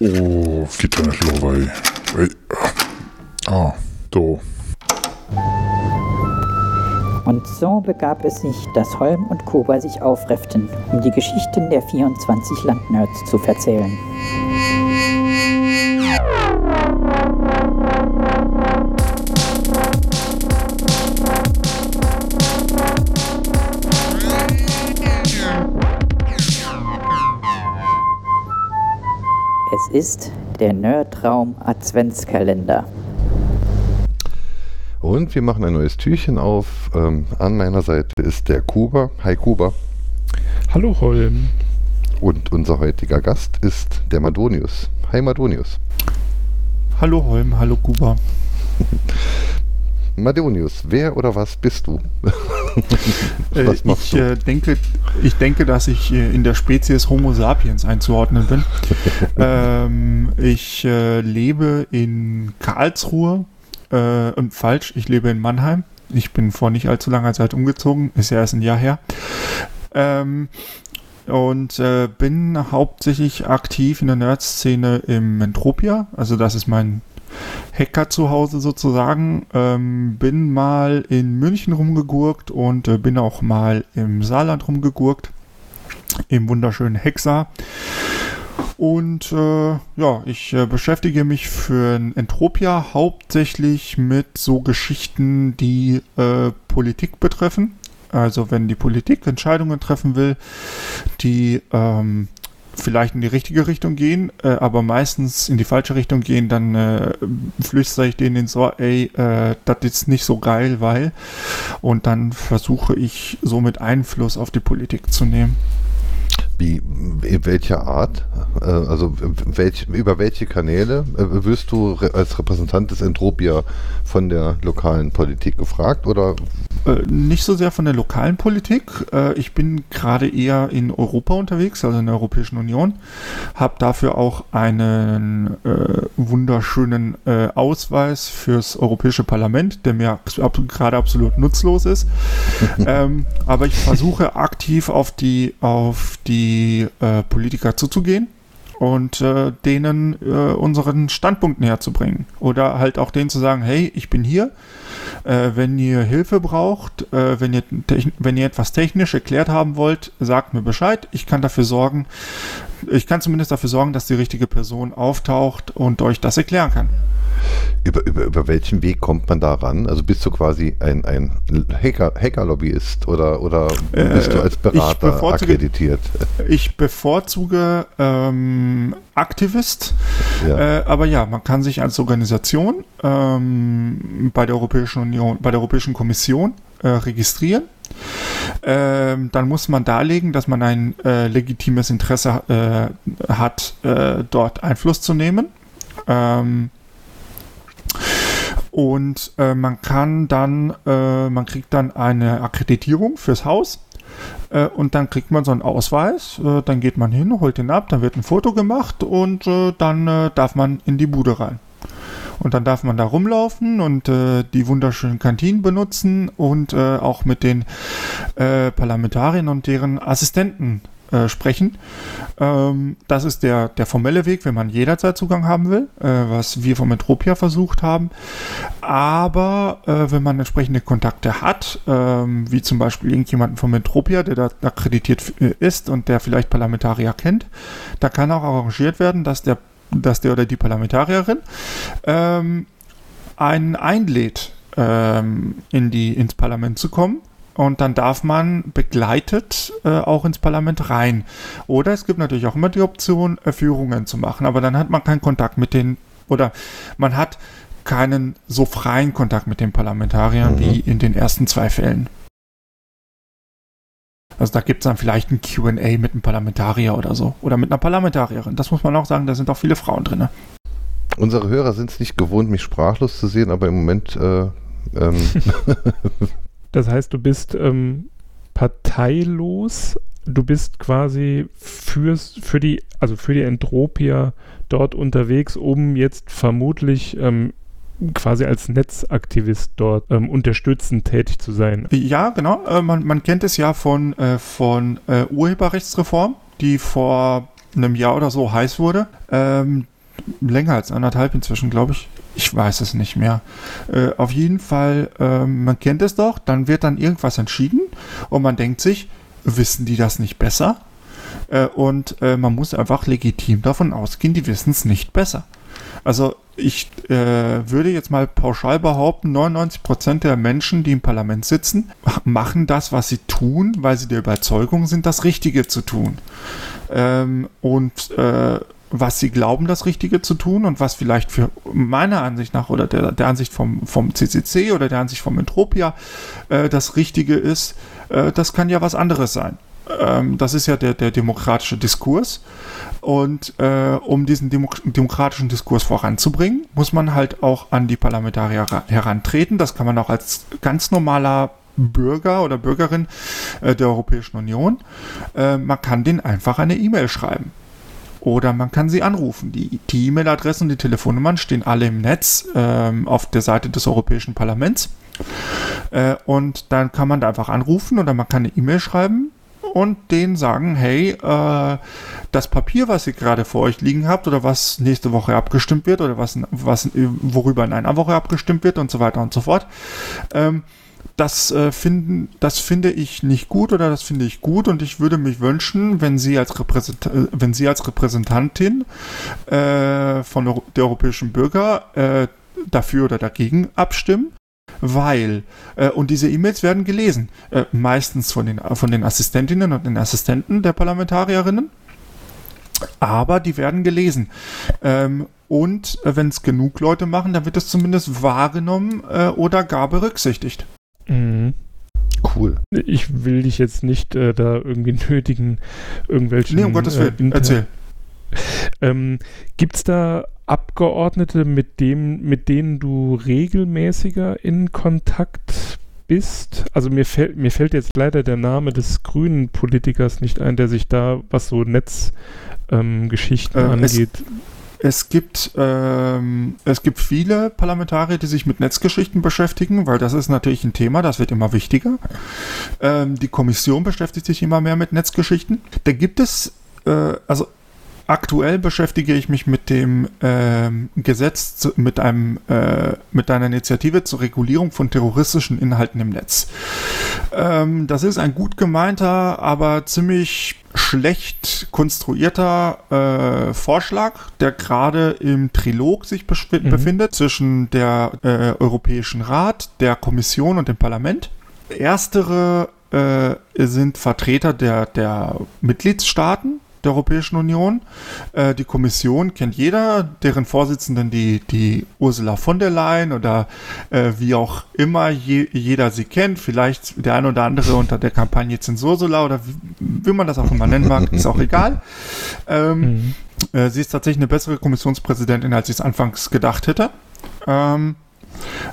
O, Gitarrenschlauerei. Ah, do. Und so begab es sich, dass Holm und Kuba sich aufrefften, um die Geschichten der 24 Landnerds zu verzählen. Ist der Nerdraum Adventskalender. Und wir machen ein neues Türchen auf. Ähm, an meiner Seite ist der Kuba. Hi Kuba. Hallo Holm. Und unser heutiger Gast ist der Madonius. Hi Madonius. Hallo Holm, hallo Kuba. Madonius, wer oder was bist du? äh, ich, äh, denke, ich denke, dass ich äh, in der Spezies Homo sapiens einzuordnen bin. ähm, ich äh, lebe in Karlsruhe äh, und falsch, ich lebe in Mannheim. Ich bin vor nicht allzu langer Zeit umgezogen, ist ja erst ein Jahr her. Ähm, und äh, bin hauptsächlich aktiv in der Nerd-Szene im Entropia. Also das ist mein Hacker zu Hause sozusagen. Ähm, bin mal in München rumgegurkt und äh, bin auch mal im Saarland rumgegurkt. Im wunderschönen Hexa. Und äh, ja, ich äh, beschäftige mich für Entropia hauptsächlich mit so Geschichten, die äh, Politik betreffen. Also wenn die Politik Entscheidungen treffen will, die ähm, vielleicht in die richtige Richtung gehen, äh, aber meistens in die falsche Richtung gehen, dann äh, flüstere ich denen Ohr, ey, äh, das ist nicht so geil, weil. Und dann versuche ich somit Einfluss auf die Politik zu nehmen. Wie, in welcher Art? Äh, also welch, über welche Kanäle äh, wirst du als Repräsentant des Entropia von der lokalen Politik gefragt oder? Äh, nicht so sehr von der lokalen Politik. ich bin gerade eher in Europa unterwegs, also in der Europäischen Union. Habe dafür auch einen wunderschönen Ausweis fürs Europäische Parlament, der mir gerade absolut nutzlos ist. ähm, aber ich versuche aktiv auf die auf die äh, Politiker zuzugehen und äh, denen äh, unseren Standpunkt näher zu bringen. Oder halt auch denen zu sagen, hey, ich bin hier, äh, wenn ihr Hilfe braucht, äh, wenn, ihr wenn ihr etwas technisch erklärt haben wollt, sagt mir Bescheid. Ich kann dafür sorgen, ich kann zumindest dafür sorgen, dass die richtige Person auftaucht und euch das erklären kann. Über, über, über welchen Weg kommt man da ran? Also bist du quasi ein, ein Hacker, Hacker-Lobbyist oder, oder bist äh, du als Berater ich akkreditiert? Ich bevorzuge ähm, Aktivist, ja. Äh, aber ja, man kann sich als Organisation ähm, bei der Europäischen Union, bei der Europäischen Kommission äh, registrieren. Ähm, dann muss man darlegen, dass man ein äh, legitimes Interesse äh, hat, äh, dort Einfluss zu nehmen. Ähm, und äh, man kann dann, äh, man kriegt dann eine Akkreditierung fürs Haus. Äh, und dann kriegt man so einen Ausweis. Dann geht man hin, holt den ab, dann wird ein Foto gemacht und dann darf man in die Bude rein. Und dann darf man da rumlaufen und äh, die wunderschönen Kantinen benutzen und äh, auch mit den äh, Parlamentariern und deren Assistenten äh, sprechen. Ähm, das ist der, der formelle Weg, wenn man jederzeit Zugang haben will, äh, was wir vom Entropia versucht haben. Aber äh, wenn man entsprechende Kontakte hat, ähm, wie zum Beispiel irgendjemanden vom Entropia, der da akkreditiert äh, ist und der vielleicht Parlamentarier kennt, da kann auch arrangiert werden, dass der, dass der oder die Parlamentarierin ähm, einen einlädt, ähm, in die, ins Parlament zu kommen und dann darf man begleitet äh, auch ins Parlament rein. Oder es gibt natürlich auch immer die Option, äh, Führungen zu machen, aber dann hat man keinen Kontakt mit den, oder man hat keinen so freien Kontakt mit den Parlamentariern mhm. wie in den ersten zwei Fällen. Also da gibt es dann vielleicht ein QA mit einem Parlamentarier oder so. Oder mit einer Parlamentarierin. Das muss man auch sagen, da sind auch viele Frauen drin. Unsere Hörer sind es nicht gewohnt, mich sprachlos zu sehen, aber im Moment äh, ähm, Das heißt, du bist ähm, parteilos, du bist quasi fürs, für die, also für die Entropia dort unterwegs, um jetzt vermutlich ähm, quasi als Netzaktivist dort ähm, unterstützend tätig zu sein. Ja, genau. Äh, man, man, kennt es ja von, äh, von äh, Urheberrechtsreform, die vor einem Jahr oder so heiß wurde. Ähm, länger als anderthalb inzwischen, glaube ich. Ich weiß es nicht mehr. Äh, auf jeden Fall, äh, man kennt es doch, dann wird dann irgendwas entschieden und man denkt sich, wissen die das nicht besser? Äh, und äh, man muss einfach legitim davon ausgehen, die wissen es nicht besser. Also ich äh, würde jetzt mal pauschal behaupten, 99% der Menschen, die im Parlament sitzen, machen das, was sie tun, weil sie der Überzeugung sind, das Richtige zu tun. Ähm, und äh, was sie glauben, das Richtige zu tun und was vielleicht für meiner Ansicht nach oder der, der Ansicht vom, vom CCC oder der Ansicht vom Entropia äh, das Richtige ist, äh, das kann ja was anderes sein. Ähm, das ist ja der, der demokratische Diskurs. Und äh, um diesen Demo demokratischen Diskurs voranzubringen, muss man halt auch an die Parlamentarier herantreten. Das kann man auch als ganz normaler Bürger oder Bürgerin äh, der Europäischen Union. Äh, man kann denen einfach eine E-Mail schreiben. Oder man kann sie anrufen. Die E-Mail-Adressen und die Telefonnummern stehen alle im Netz ähm, auf der Seite des Europäischen Parlaments. Äh, und dann kann man da einfach anrufen oder man kann eine E-Mail schreiben und denen sagen, hey, äh, das Papier, was ihr gerade vor euch liegen habt oder was nächste Woche abgestimmt wird oder was, was worüber in einer Woche abgestimmt wird und so weiter und so fort, ähm, das, äh, finden, das finde ich nicht gut oder das finde ich gut und ich würde mich wünschen, wenn Sie als, Repräsent äh, wenn Sie als Repräsentantin äh, von der europäischen Bürger äh, dafür oder dagegen abstimmen, weil, äh, und diese E-Mails werden gelesen, äh, meistens von den, von den Assistentinnen und den Assistenten der Parlamentarierinnen, aber die werden gelesen. Ähm, und äh, wenn es genug Leute machen, dann wird es zumindest wahrgenommen äh, oder gar berücksichtigt. Mhm. Cool. Ich will dich jetzt nicht äh, da irgendwie nötigen, irgendwelchen. Nee, um Gottes Willen, äh, erzähl. Ähm, Gibt es da Abgeordnete, mit, dem, mit denen du regelmäßiger in Kontakt bist? Also mir, fällt mir fällt jetzt leider der Name des grünen Politikers nicht ein, der sich da, was so Netzgeschichten ähm, äh, angeht. Es es gibt, ähm, es gibt viele Parlamentarier, die sich mit Netzgeschichten beschäftigen, weil das ist natürlich ein Thema, das wird immer wichtiger. Ähm, die Kommission beschäftigt sich immer mehr mit Netzgeschichten. Da gibt es, äh, also aktuell beschäftige ich mich mit dem ähm, Gesetz, zu, mit einem, äh, mit einer Initiative zur Regulierung von terroristischen Inhalten im Netz. Ähm, das ist ein gut gemeinter, aber ziemlich schlecht konstruierter äh, Vorschlag, der gerade im Trilog sich mhm. befindet zwischen der äh, Europäischen Rat, der Kommission und dem Parlament. Erstere äh, sind Vertreter der, der Mitgliedstaaten der Europäischen Union. Äh, die Kommission kennt jeder, deren Vorsitzenden die, die Ursula von der Leyen oder äh, wie auch immer je, jeder sie kennt. Vielleicht der ein oder andere unter der Kampagne Zensursula oder wie, wie man das auch immer nennen mag, ist auch egal. Ähm, mhm. äh, sie ist tatsächlich eine bessere Kommissionspräsidentin, als ich es anfangs gedacht hätte. Ähm,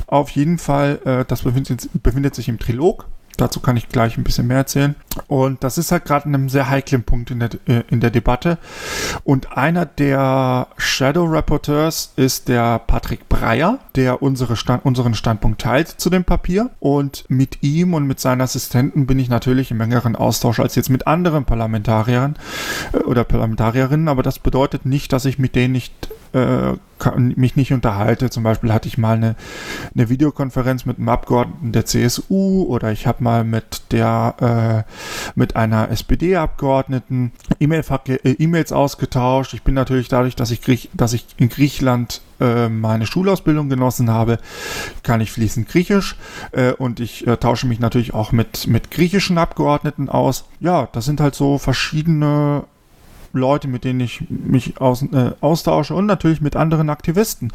auf jeden Fall, äh, das befindet, befindet, sich im Trilog. Dazu kann ich gleich ein bisschen mehr erzählen. Und das ist halt gerade an einem sehr heiklen Punkt in der, äh, in der Debatte. Und einer der Shadow Rapporteurs ist der Patrick Breyer, der unsere Stand, unseren Standpunkt teilt zu dem Papier. Und mit ihm und mit seinen Assistenten bin ich natürlich im engeren Austausch als jetzt mit anderen Parlamentariern äh, oder Parlamentarierinnen. Aber das bedeutet nicht, dass ich mit denen nicht äh, mich nicht unterhalte. Zum Beispiel hatte ich mal eine, eine Videokonferenz mit einem Abgeordneten der CSU oder ich habe mal mit der äh, mit einer SPD-Abgeordneten äh, E-Mails ausgetauscht. Ich bin natürlich dadurch, dass ich, Griech, dass ich in Griechenland äh, meine Schulausbildung genossen habe, kann ich fließend Griechisch äh, und ich äh, tausche mich natürlich auch mit, mit griechischen Abgeordneten aus. Ja, das sind halt so verschiedene Leute, mit denen ich mich aus, äh, austausche und natürlich mit anderen Aktivisten.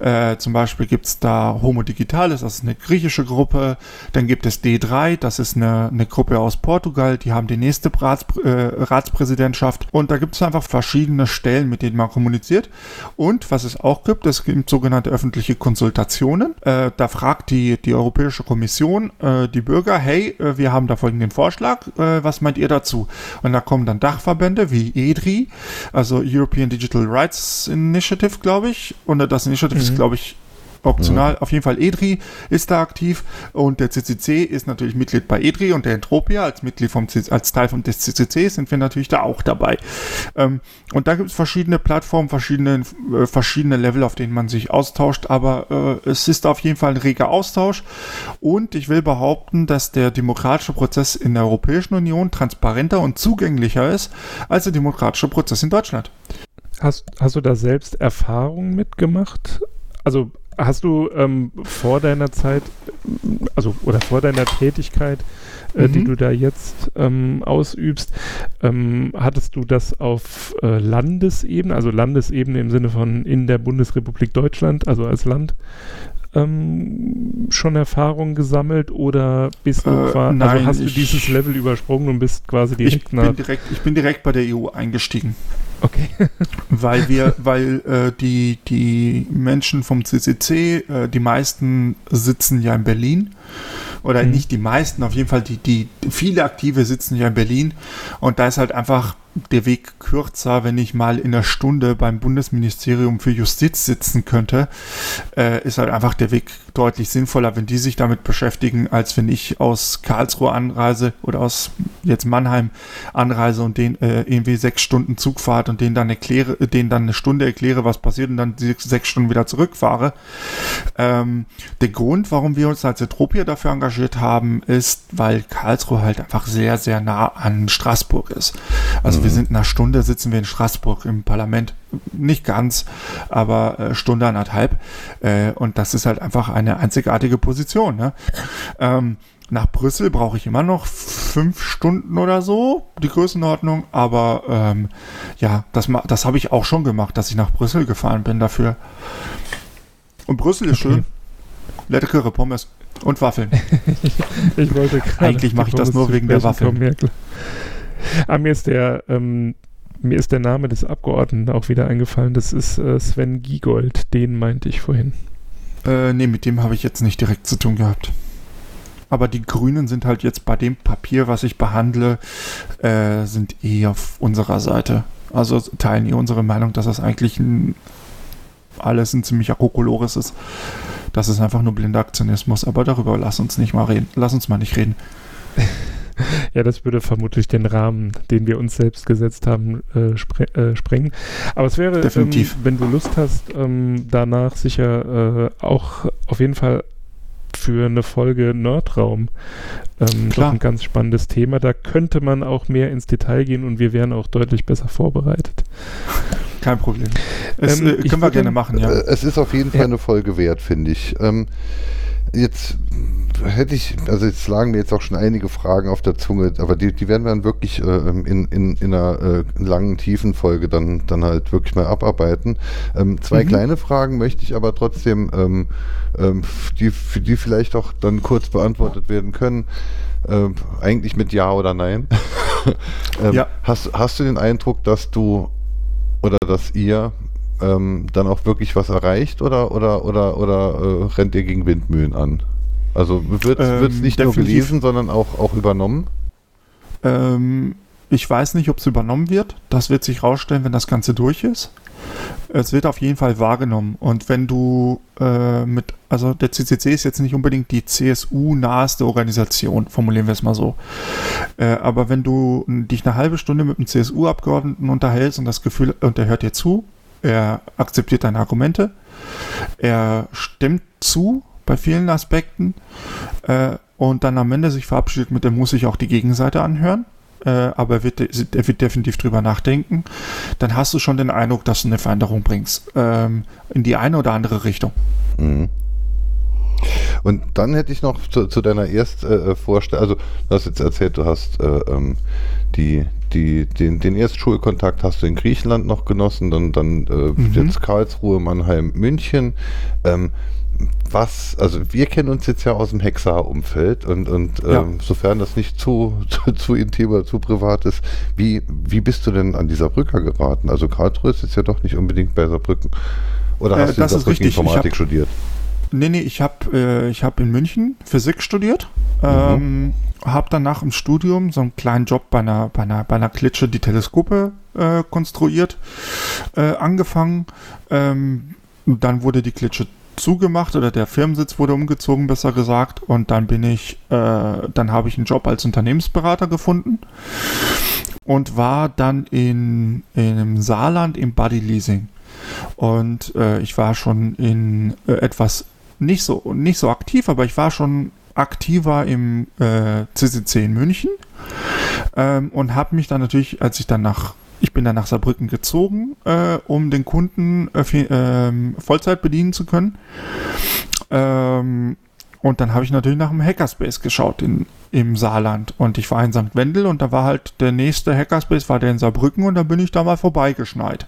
Äh, zum Beispiel gibt es da Homo Digitalis, das ist eine griechische Gruppe. Dann gibt es D3, das ist eine, eine Gruppe aus Portugal, die haben die nächste Rats, äh, Ratspräsidentschaft. Und da gibt es einfach verschiedene Stellen, mit denen man kommuniziert. Und was es auch gibt, es gibt sogenannte öffentliche Konsultationen. Äh, da fragt die, die Europäische Kommission äh, die Bürger, hey, äh, wir haben da folgenden Vorschlag, was meint ihr dazu? Und da kommen dann Dachverbände wie EDRI, also European Digital Rights Initiative, glaube ich. Und das Initiative mhm. ist, glaube ich, optional. Ja. Auf jeden Fall EDRI ist da aktiv und der CCC ist natürlich Mitglied bei EDRI und der Entropia als Mitglied vom als Teil vom des CCC sind wir natürlich da auch dabei. Ähm, und da gibt es verschiedene Plattformen, verschiedene, äh, verschiedene Level, auf denen man sich austauscht, aber äh, es ist auf jeden Fall ein reger Austausch und ich will behaupten, dass der demokratische Prozess in der Europäischen Union transparenter und zugänglicher ist als der demokratische Prozess in Deutschland. Hast, hast du da selbst Erfahrungen mitgemacht? Also Hast du ähm, vor deiner Zeit, also oder vor deiner Tätigkeit, äh, mhm. die du da jetzt ähm, ausübst, ähm, hattest du das auf äh, Landesebene, also Landesebene im Sinne von in der Bundesrepublik Deutschland, also als Land, ähm, schon Erfahrungen gesammelt oder bist du äh, quasi, also hast du dieses Level übersprungen und bist quasi direkt ich nach. direkt, ich bin direkt bei der EU eingestiegen. Okay. weil wir, weil äh, die, die Menschen vom CCC, äh, die meisten sitzen ja in Berlin. Oder mhm. nicht die meisten, auf jeden Fall die, die viele Aktive sitzen ja in Berlin. Und da ist halt einfach der Weg kürzer, wenn ich mal in einer Stunde beim Bundesministerium für Justiz sitzen könnte, äh, ist halt einfach der Weg deutlich sinnvoller, wenn die sich damit beschäftigen, als wenn ich aus Karlsruhe anreise oder aus jetzt Mannheim anreise und den äh, irgendwie sechs Stunden Zugfahrt und denen dann erkläre, denen dann eine Stunde erkläre, was passiert und dann sechs Stunden wieder zurückfahre. Ähm, der Grund, warum wir uns als Etropia dafür engagiert haben, ist, weil Karlsruhe halt einfach sehr, sehr nah an Straßburg ist. Also mhm. Wir sind in einer Stunde sitzen wir in Straßburg im Parlament. Nicht ganz, aber äh, Stunde anderthalb. Äh, und das ist halt einfach eine einzigartige Position. Ne? Ähm, nach Brüssel brauche ich immer noch fünf Stunden oder so, die Größenordnung. Aber ähm, ja, das, das habe ich auch schon gemacht, dass ich nach Brüssel gefahren bin dafür. Und Brüssel ist okay. schön. Leckere Pommes und Waffeln. ich wollte Eigentlich mache ich das nur wegen der Waffeln. Ah, mir ist der ähm, mir ist der Name des Abgeordneten auch wieder eingefallen. Das ist äh, Sven Giegold. Den meinte ich vorhin. Äh, nee, mit dem habe ich jetzt nicht direkt zu tun gehabt. Aber die Grünen sind halt jetzt bei dem Papier, was ich behandle, äh, sind eh auf unserer Seite. Also teilen eh unsere Meinung, dass das eigentlich ein, alles ein ziemlicher Kokolores ist. Das ist einfach nur blinder Aktionismus. Aber darüber lass uns nicht mal reden. Lass uns mal nicht reden. ja, das würde vermutlich den Rahmen, den wir uns selbst gesetzt haben, äh, spre äh, sprengen. Aber es wäre, ähm, wenn du Lust hast, ähm, danach sicher äh, auch auf jeden Fall für eine Folge Nerdraum ähm, noch ein ganz spannendes Thema. Da könnte man auch mehr ins Detail gehen und wir wären auch deutlich besser vorbereitet. Kein Problem. Es, ähm, äh, können wir gerne machen, ja. Äh, es ist auf jeden Fall ja. eine Folge wert, finde ich. Ähm, jetzt hätte ich, also jetzt lagen mir jetzt auch schon einige Fragen auf der Zunge, aber die, die werden wir dann wirklich äh, in, in, in einer äh, langen, tiefen Folge dann, dann halt wirklich mal abarbeiten. Ähm, zwei mhm. kleine Fragen möchte ich aber trotzdem, ähm, ähm, die, für die vielleicht auch dann kurz beantwortet werden können. Ähm, eigentlich mit Ja oder Nein. Ähm, ja. Hast, hast du den Eindruck, dass du oder dass ihr ähm, dann auch wirklich was erreicht oder, oder, oder, oder äh, rennt ihr gegen Windmühlen an? Also wird es ähm, nicht nur gelesen, sondern auch, auch übernommen? Ähm, ich weiß nicht, ob es übernommen wird. Das wird sich rausstellen, wenn das Ganze durch ist. Es wird auf jeden Fall wahrgenommen. Und wenn du äh, mit, also der CCC ist jetzt nicht unbedingt die CSU-naheste Organisation, formulieren wir es mal so. Äh, aber wenn du dich eine halbe Stunde mit einem CSU-Abgeordneten unterhältst und das Gefühl, und der hört dir zu, er akzeptiert deine Argumente, er stimmt zu bei vielen Aspekten äh, und dann am Ende sich verabschiedet mit, er muss sich auch die Gegenseite anhören, äh, aber er wird, er wird definitiv drüber nachdenken, dann hast du schon den Eindruck, dass du eine Veränderung bringst ähm, in die eine oder andere Richtung. Mhm. Und dann hätte ich noch zu, zu deiner erst äh, Vorstellung, also du hast jetzt erzählt, du hast äh, ähm, die, die, den, den Erstschulkontakt hast du in Griechenland noch genossen, dann, dann äh, mhm. jetzt Karlsruhe, Mannheim, München. Ähm, was, also wir kennen uns jetzt ja aus dem Hexar-Umfeld und, und ja. ähm, sofern das nicht zu, zu, zu, intim oder zu privat ist, wie, wie bist du denn an dieser Brücke geraten? Also Karlsruhe ist jetzt ja doch nicht unbedingt bei Saarbrücken. Oder äh, hast du in Saarbrücken Informatik hab, studiert? Nee, nee, ich habe äh, hab in München Physik studiert. Mhm. Ähm, habe danach im Studium so einen kleinen Job bei einer, bei einer, bei einer Klitsche, die Teleskope äh, konstruiert, äh, angefangen. Ähm, dann wurde die Klitsche zugemacht oder der Firmensitz wurde umgezogen, besser gesagt. Und dann bin ich, äh, dann habe ich einen Job als Unternehmensberater gefunden und war dann in, in im Saarland im Buddy Leasing. Und äh, ich war schon in äh, etwas nicht so nicht so aktiv, aber ich war schon aktiver im äh, CCC in München ähm, und habe mich dann natürlich, als ich dann nach ich bin dann nach Saarbrücken gezogen, äh, um den Kunden äh, äh, Vollzeit bedienen zu können. Ähm, und dann habe ich natürlich nach einem Hackerspace geschaut in, im Saarland. Und ich war in St. Wendel und da war halt der nächste Hackerspace, war der in Saarbrücken und dann bin ich da mal vorbeigeschneit.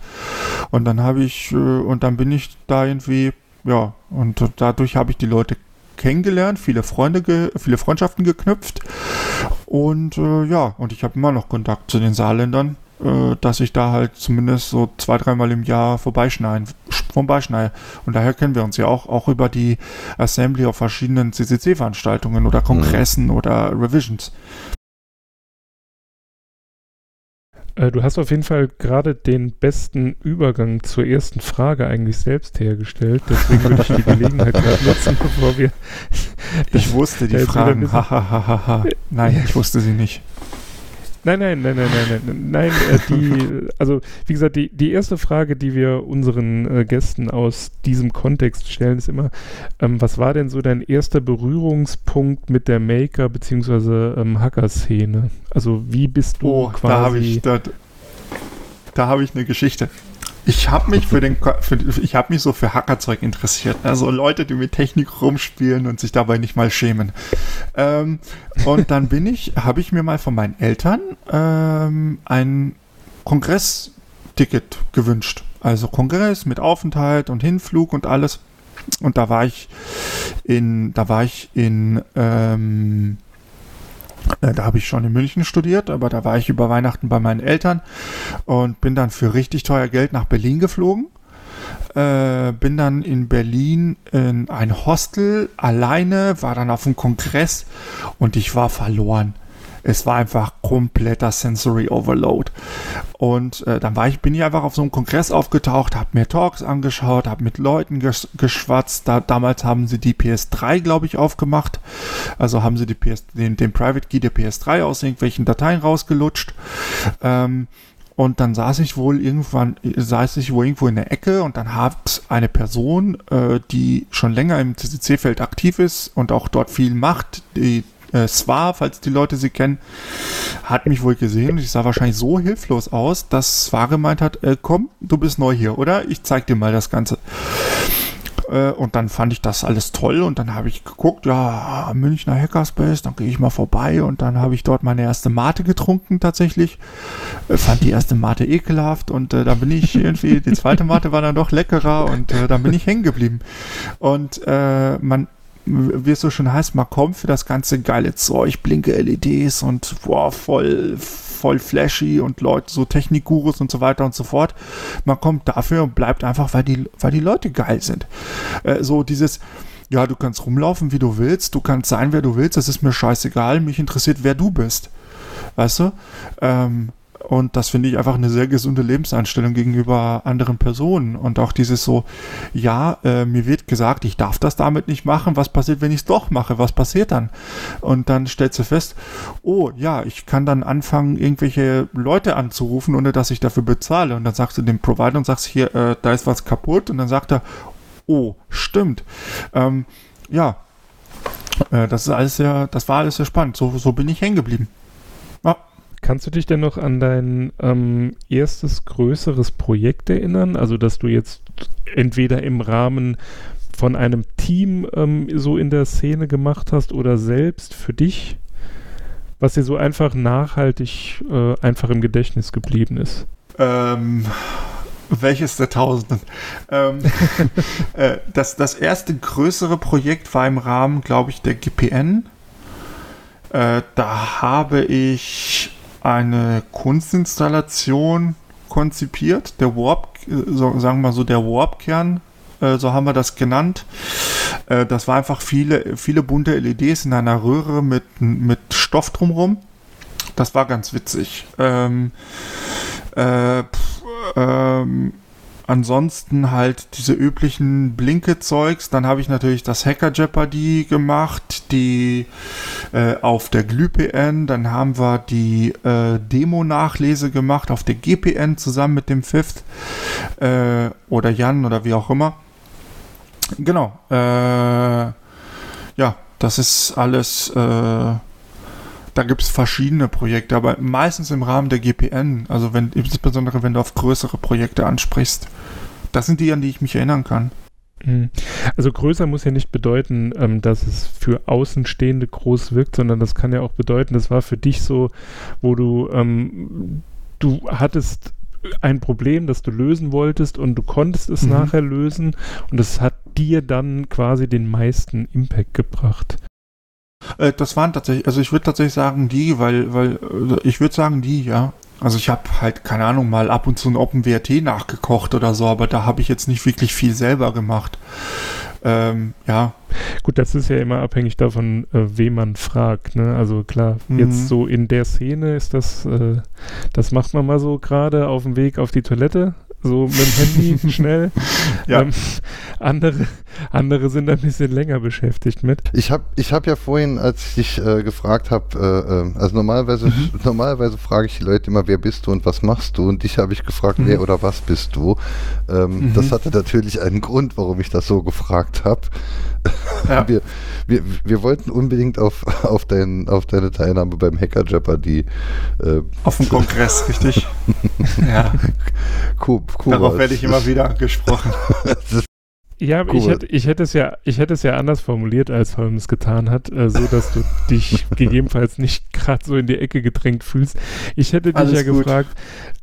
Und dann habe ich, äh, und dann bin ich da irgendwie, ja, und dadurch habe ich die Leute kennengelernt, viele Freunde, ge viele Freundschaften geknüpft. Und äh, ja, und ich habe immer noch Kontakt zu den Saarländern äh, dass ich da halt zumindest so zwei, dreimal im Jahr vorbeischneiden, vorbeischneide. Und daher kennen wir uns ja auch, auch über die Assembly auf verschiedenen CCC-Veranstaltungen oder Kongressen mhm. oder Revisions. Du hast auf jeden Fall gerade den besten Übergang zur ersten Frage eigentlich selbst hergestellt. Deswegen würde ich die Gelegenheit nutzen, bevor wir. Ich wusste die Fragen. Nein, ich wusste sie nicht. Nein, nein, nein, nein, nein, nein, nein, äh, die, also wie gesagt, die, die erste Frage, die wir unseren äh, Gästen aus diesem Kontext stellen, ist immer, ähm, was war denn so dein erster Berührungspunkt mit der Maker- bzw. Ähm, Hacker-Szene? Also wie bist du oh, quasi... Da habe ich, da, da habe ich eine Geschichte. Ich habe mich für den, für, ich habe mich so für Hackerzeug interessiert. Also Leute, die mit Technik rumspielen und sich dabei nicht mal schämen. Ähm, und dann bin ich, habe ich mir mal von meinen Eltern ähm, ein Kongressticket gewünscht. Also Kongress mit Aufenthalt und Hinflug und alles. Und da war ich in, da war ich in, ähm, äh, da habe ich schon in München studiert, aber da war ich über Weihnachten bei meinen Eltern und bin dann für richtig teuer Geld nach Berlin geflogen. Äh, bin dann in Berlin in ein Hostel alleine, war dann auf einem Kongress und ich war verloren es war einfach kompletter Sensory Overload. Und äh, dann war ich, bin ich einfach auf so einem Kongress aufgetaucht, habe mir Talks angeschaut, habe mit Leuten ges geschwatzt. Da, damals haben sie die PS3, glaube ich, aufgemacht. Also haben sie die PS, den, den Private Key der PS3 aus irgendwelchen Dateien rausgelutscht. Ähm, und dann saß ich wohl irgendwann, saß ich wohl irgendwo in der Ecke und dann hat eine Person, äh, die schon länger im CCC-Feld aktiv ist und auch dort viel macht, die äh, Swa, falls die Leute sie kennen, hat mich wohl gesehen ich sah wahrscheinlich so hilflos aus, dass Swa gemeint hat, äh, komm, du bist neu hier, oder? Ich zeig dir mal das Ganze. Äh, und dann fand ich das alles toll und dann habe ich geguckt, ja, Münchner Hackerspace, dann gehe ich mal vorbei und dann habe ich dort meine erste Mate getrunken tatsächlich. Äh, fand die erste Mate ekelhaft und äh, dann bin ich irgendwie, die zweite Mate war dann doch leckerer und äh, dann bin ich hängen geblieben. Und man, wie es so schon heißt, man kommt für das ganze geile Zeug, blinke LEDs und boah, voll, voll flashy und Leute, so Technikgurus und so weiter und so fort. Man kommt dafür und bleibt einfach, weil die, weil die Leute geil sind. Äh, so dieses, ja, du kannst rumlaufen, wie du willst, du kannst sein, wer du willst, das ist mir scheißegal, mich interessiert, wer du bist. Weißt du? Ähm, und das finde ich einfach eine sehr gesunde Lebenseinstellung gegenüber anderen Personen. Und auch dieses so, ja, äh, mir wird gesagt, ich darf das damit nicht machen. Was passiert, wenn ich es doch mache? Was passiert dann? Und dann stellst du fest, oh ja, ich kann dann anfangen, irgendwelche Leute anzurufen, ohne dass ich dafür bezahle. Und dann sagst du dem Provider und sagst, hier, äh, da ist was kaputt. Und dann sagt er, oh, stimmt. Ähm, ja, äh, das ist alles sehr, das war alles sehr spannend. So, so bin ich hängen geblieben. Kannst du dich denn noch an dein ähm, erstes größeres Projekt erinnern? Also, dass du jetzt entweder im Rahmen von einem Team ähm, so in der Szene gemacht hast oder selbst für dich, was dir so einfach nachhaltig äh, einfach im Gedächtnis geblieben ist? Ähm, welches der Tausenden? Ähm, äh, das, das erste größere Projekt war im Rahmen, glaube ich, der GPN. Äh, da habe ich eine Kunstinstallation konzipiert, der Warp, so, sagen wir mal so, der Warp-Kern, äh, so haben wir das genannt. Äh, das war einfach viele, viele bunte LEDs in einer Röhre mit, mit Stoff drumherum. Das war ganz witzig. Ähm, äh, pff, ähm, ansonsten halt diese üblichen Blinke-Zeugs. Dann habe ich natürlich das Hacker Jeopardy gemacht, die äh, auf der GLÜPN. Dann haben wir die äh, Demo-Nachlese gemacht auf der GPN zusammen mit dem Fifth äh, oder Jan oder wie auch immer. Genau. Äh, ja, das ist alles äh, da gibt es verschiedene Projekte, aber meistens im Rahmen der GPN, also wenn, insbesondere wenn du auf größere Projekte ansprichst. Das sind die, an die ich mich erinnern kann. Mhm. Also größer muss ja nicht bedeuten, ähm, dass es für Außenstehende groß wirkt, sondern das kann ja auch bedeuten, das war für dich so, wo du, ähm, du hattest ein Problem, das du lösen wolltest und du konntest es mhm. nachher lösen und es hat dir dann quasi den meisten Impact gebracht. Äh, das waren tatsächlich, also ich würde tatsächlich sagen die, weil, weil also ich würde sagen die, ja. Also ich habe halt, keine Ahnung, mal ab und zu ein OpenWRT nachgekocht oder so, aber da habe ich jetzt nicht wirklich viel selber gemacht. Ähm, ja. Gut, das ist ja immer abhängig davon, äh, wen man fragt. Ne? Also klar, mhm. jetzt so in der Szene ist das, äh, das macht man mal so gerade auf dem Weg auf die Toilette so mit dem Handy schnell. Ja. Ähm, andere, andere sind ein bisschen länger beschäftigt mit. Ich habe ich hab ja vorhin, als ich dich äh, gefragt habe, äh, äh, also normalerweise, mhm. normalerweise frage ich die Leute immer, wer bist du und was machst du? Und dich habe ich gefragt, mhm. wer oder was bist du? Ähm, mhm. Das hatte natürlich einen Grund, warum ich das so gefragt habe. Ja. Wir, wir, wir wollten unbedingt auf, auf, dein, auf deine Teilnahme beim Hacker Jeopardy. Äh, auf dem Kongress, richtig? ja. Cool, cool Darauf werde ich immer wieder angesprochen. Ja, cool. ich, hätte, ich, hätte es ja, ich hätte es ja anders formuliert, als Holmes getan hat, äh, so dass du dich gegebenenfalls nicht gerade so in die Ecke gedrängt fühlst. Ich hätte dich Alles ja gut. gefragt,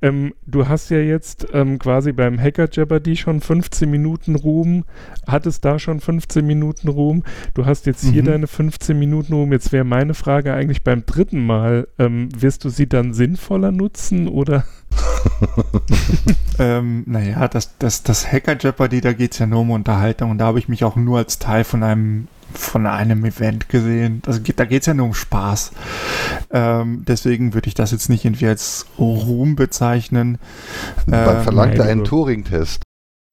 ähm, du hast ja jetzt ähm, quasi beim Hacker Jeopardy schon 15 Minuten Ruhm, hattest da schon 15 Minuten Ruhm, du hast jetzt hier mhm. deine 15 Minuten Ruhm. Jetzt wäre meine Frage eigentlich beim dritten Mal, ähm, wirst du sie dann sinnvoller nutzen oder? ähm, naja, das, das, das Hacker Jeopardy, da geht es ja nur um Unterhaltung und da habe ich mich auch nur als Teil von einem von einem Event gesehen. Also da geht es ja nur um Spaß. Ähm, deswegen würde ich das jetzt nicht irgendwie als Ruhm bezeichnen. Man ähm, verlangt einen Turing-Test.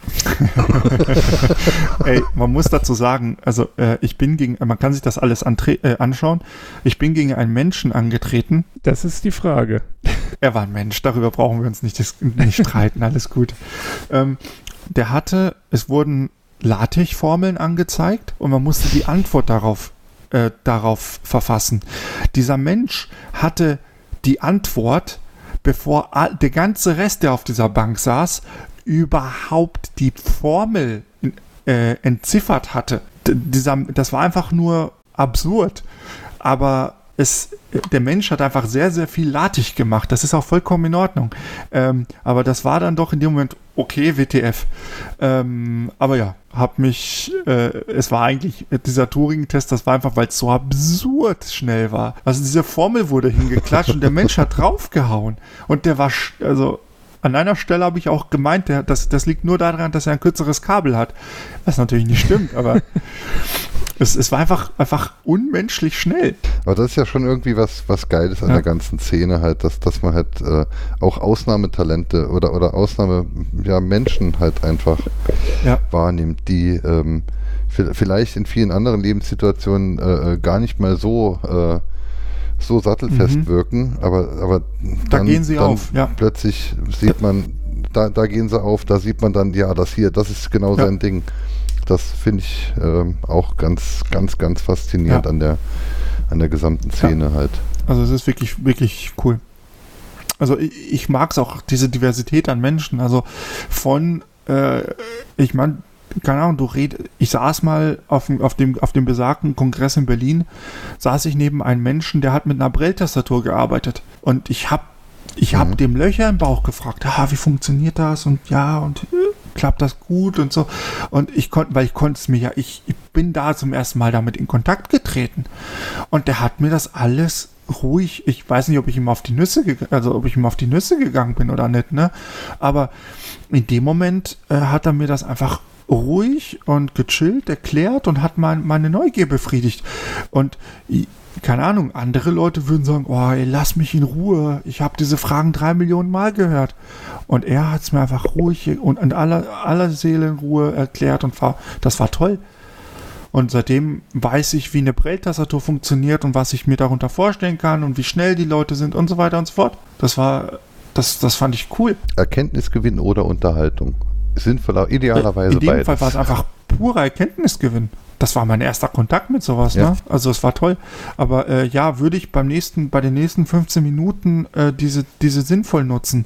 Ey, man muss dazu sagen, also äh, ich bin gegen, man kann sich das alles äh, anschauen. Ich bin gegen einen Menschen angetreten. Das ist die Frage. Er war ein Mensch, darüber brauchen wir uns nicht, nicht streiten, alles gut. Ähm, der hatte, es wurden LaTeX-Formeln angezeigt und man musste die Antwort darauf, äh, darauf verfassen. Dieser Mensch hatte die Antwort, bevor der ganze Rest, der auf dieser Bank saß, überhaupt die Formel äh, entziffert hatte. D dieser, das war einfach nur absurd. Aber es, der Mensch hat einfach sehr, sehr viel latig gemacht. Das ist auch vollkommen in Ordnung. Ähm, aber das war dann doch in dem Moment okay, WTF. Ähm, aber ja, hab mich, äh, es war eigentlich dieser Turing-Test, das war einfach, weil es so absurd schnell war. Also diese Formel wurde hingeklatscht und der Mensch hat draufgehauen. Und der war, also an einer Stelle habe ich auch gemeint, der, das, das liegt nur daran, dass er ein kürzeres Kabel hat. Was natürlich nicht stimmt, aber es, es war einfach, einfach unmenschlich schnell. Aber das ist ja schon irgendwie was, was Geiles an ja. der ganzen Szene halt, dass, dass man halt äh, auch Ausnahmetalente oder, oder Ausnahme, ja, Menschen halt einfach ja. wahrnimmt, die ähm, vielleicht in vielen anderen Lebenssituationen äh, äh, gar nicht mal so äh, so sattelfest mhm. wirken, aber, aber da gehen sie auf, ja. Plötzlich sieht man, da, da gehen sie auf, da sieht man dann, ja, das hier, das ist genau ja. sein Ding. Das finde ich ähm, auch ganz, ganz, ganz faszinierend ja. an der an der gesamten Szene halt. Also es ist wirklich, wirklich cool. Also ich, ich mag es auch, diese Diversität an Menschen. Also von, äh, ich meine, keine Ahnung, du redest, ich saß mal auf, auf, dem, auf dem besagten Kongress in Berlin, saß ich neben einem Menschen, der hat mit einer Braille-Tastatur gearbeitet. Und ich habe ich hab mhm. dem Löcher im Bauch gefragt, ah, wie funktioniert das? Und ja, und äh, klappt das gut und so. Und ich konnte, weil ich konnte es mir ja, ich, ich bin da zum ersten Mal damit in Kontakt getreten. Und der hat mir das alles ruhig, ich weiß nicht, ob ich ihm auf die Nüsse, also ob ich ihm auf die Nüsse gegangen bin oder nicht, ne? Aber in dem Moment äh, hat er mir das einfach ruhig und gechillt erklärt und hat mein, meine Neugier befriedigt. Und keine Ahnung, andere Leute würden sagen, oh, ey, lass mich in Ruhe. Ich habe diese Fragen drei Millionen Mal gehört. Und er hat es mir einfach ruhig und in aller, aller Seelenruhe erklärt und war, das war toll. Und seitdem weiß ich, wie eine Braille-Tastatur funktioniert und was ich mir darunter vorstellen kann und wie schnell die Leute sind und so weiter und so fort. Das war, das, das fand ich cool. Erkenntnisgewinn oder Unterhaltung. Sinnvoll, idealerweise In dem beides. Fall war es einfach purer Erkenntnisgewinn. Das war mein erster Kontakt mit sowas, ja. ne? Also es war toll. Aber äh, ja, würde ich beim nächsten, bei den nächsten 15 Minuten äh, diese, diese sinnvoll nutzen.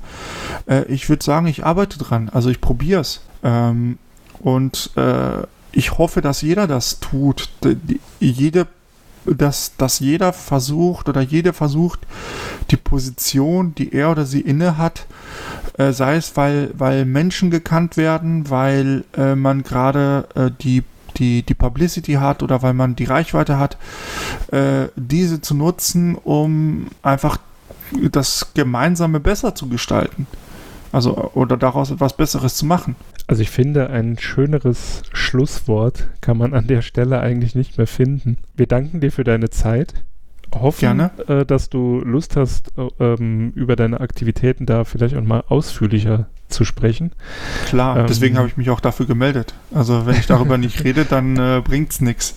Äh, ich würde sagen, ich arbeite dran. Also ich probiere es. Ähm, und äh, ich hoffe, dass jeder das tut. Die, jede, dass, dass jeder versucht oder jede versucht, die Position, die er oder sie inne hat, äh, sei es, weil, weil Menschen gekannt werden, weil äh, man gerade äh, die die, die Publicity hat oder weil man die Reichweite hat, äh, diese zu nutzen, um einfach das Gemeinsame besser zu gestalten. Also, oder daraus etwas Besseres zu machen. Also ich finde, ein schöneres Schlusswort kann man an der Stelle eigentlich nicht mehr finden. Wir danken dir für deine Zeit. Hoffen, äh, dass du Lust hast, äh, ähm, über deine Aktivitäten da vielleicht auch mal ausführlicher zu sprechen. Klar, ähm, deswegen habe ich mich auch dafür gemeldet. Also wenn ich darüber nicht rede, dann äh, es nichts.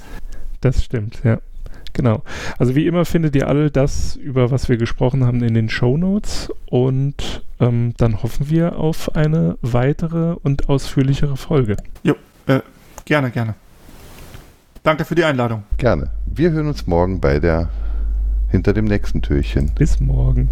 Das stimmt, ja. Genau. Also wie immer findet ihr all das, über was wir gesprochen haben, in den Show Notes und ähm, dann hoffen wir auf eine weitere und ausführlichere Folge. Jo, äh, gerne, gerne. Danke für die Einladung. Gerne. Wir hören uns morgen bei der hinter dem nächsten Türchen. Bis morgen.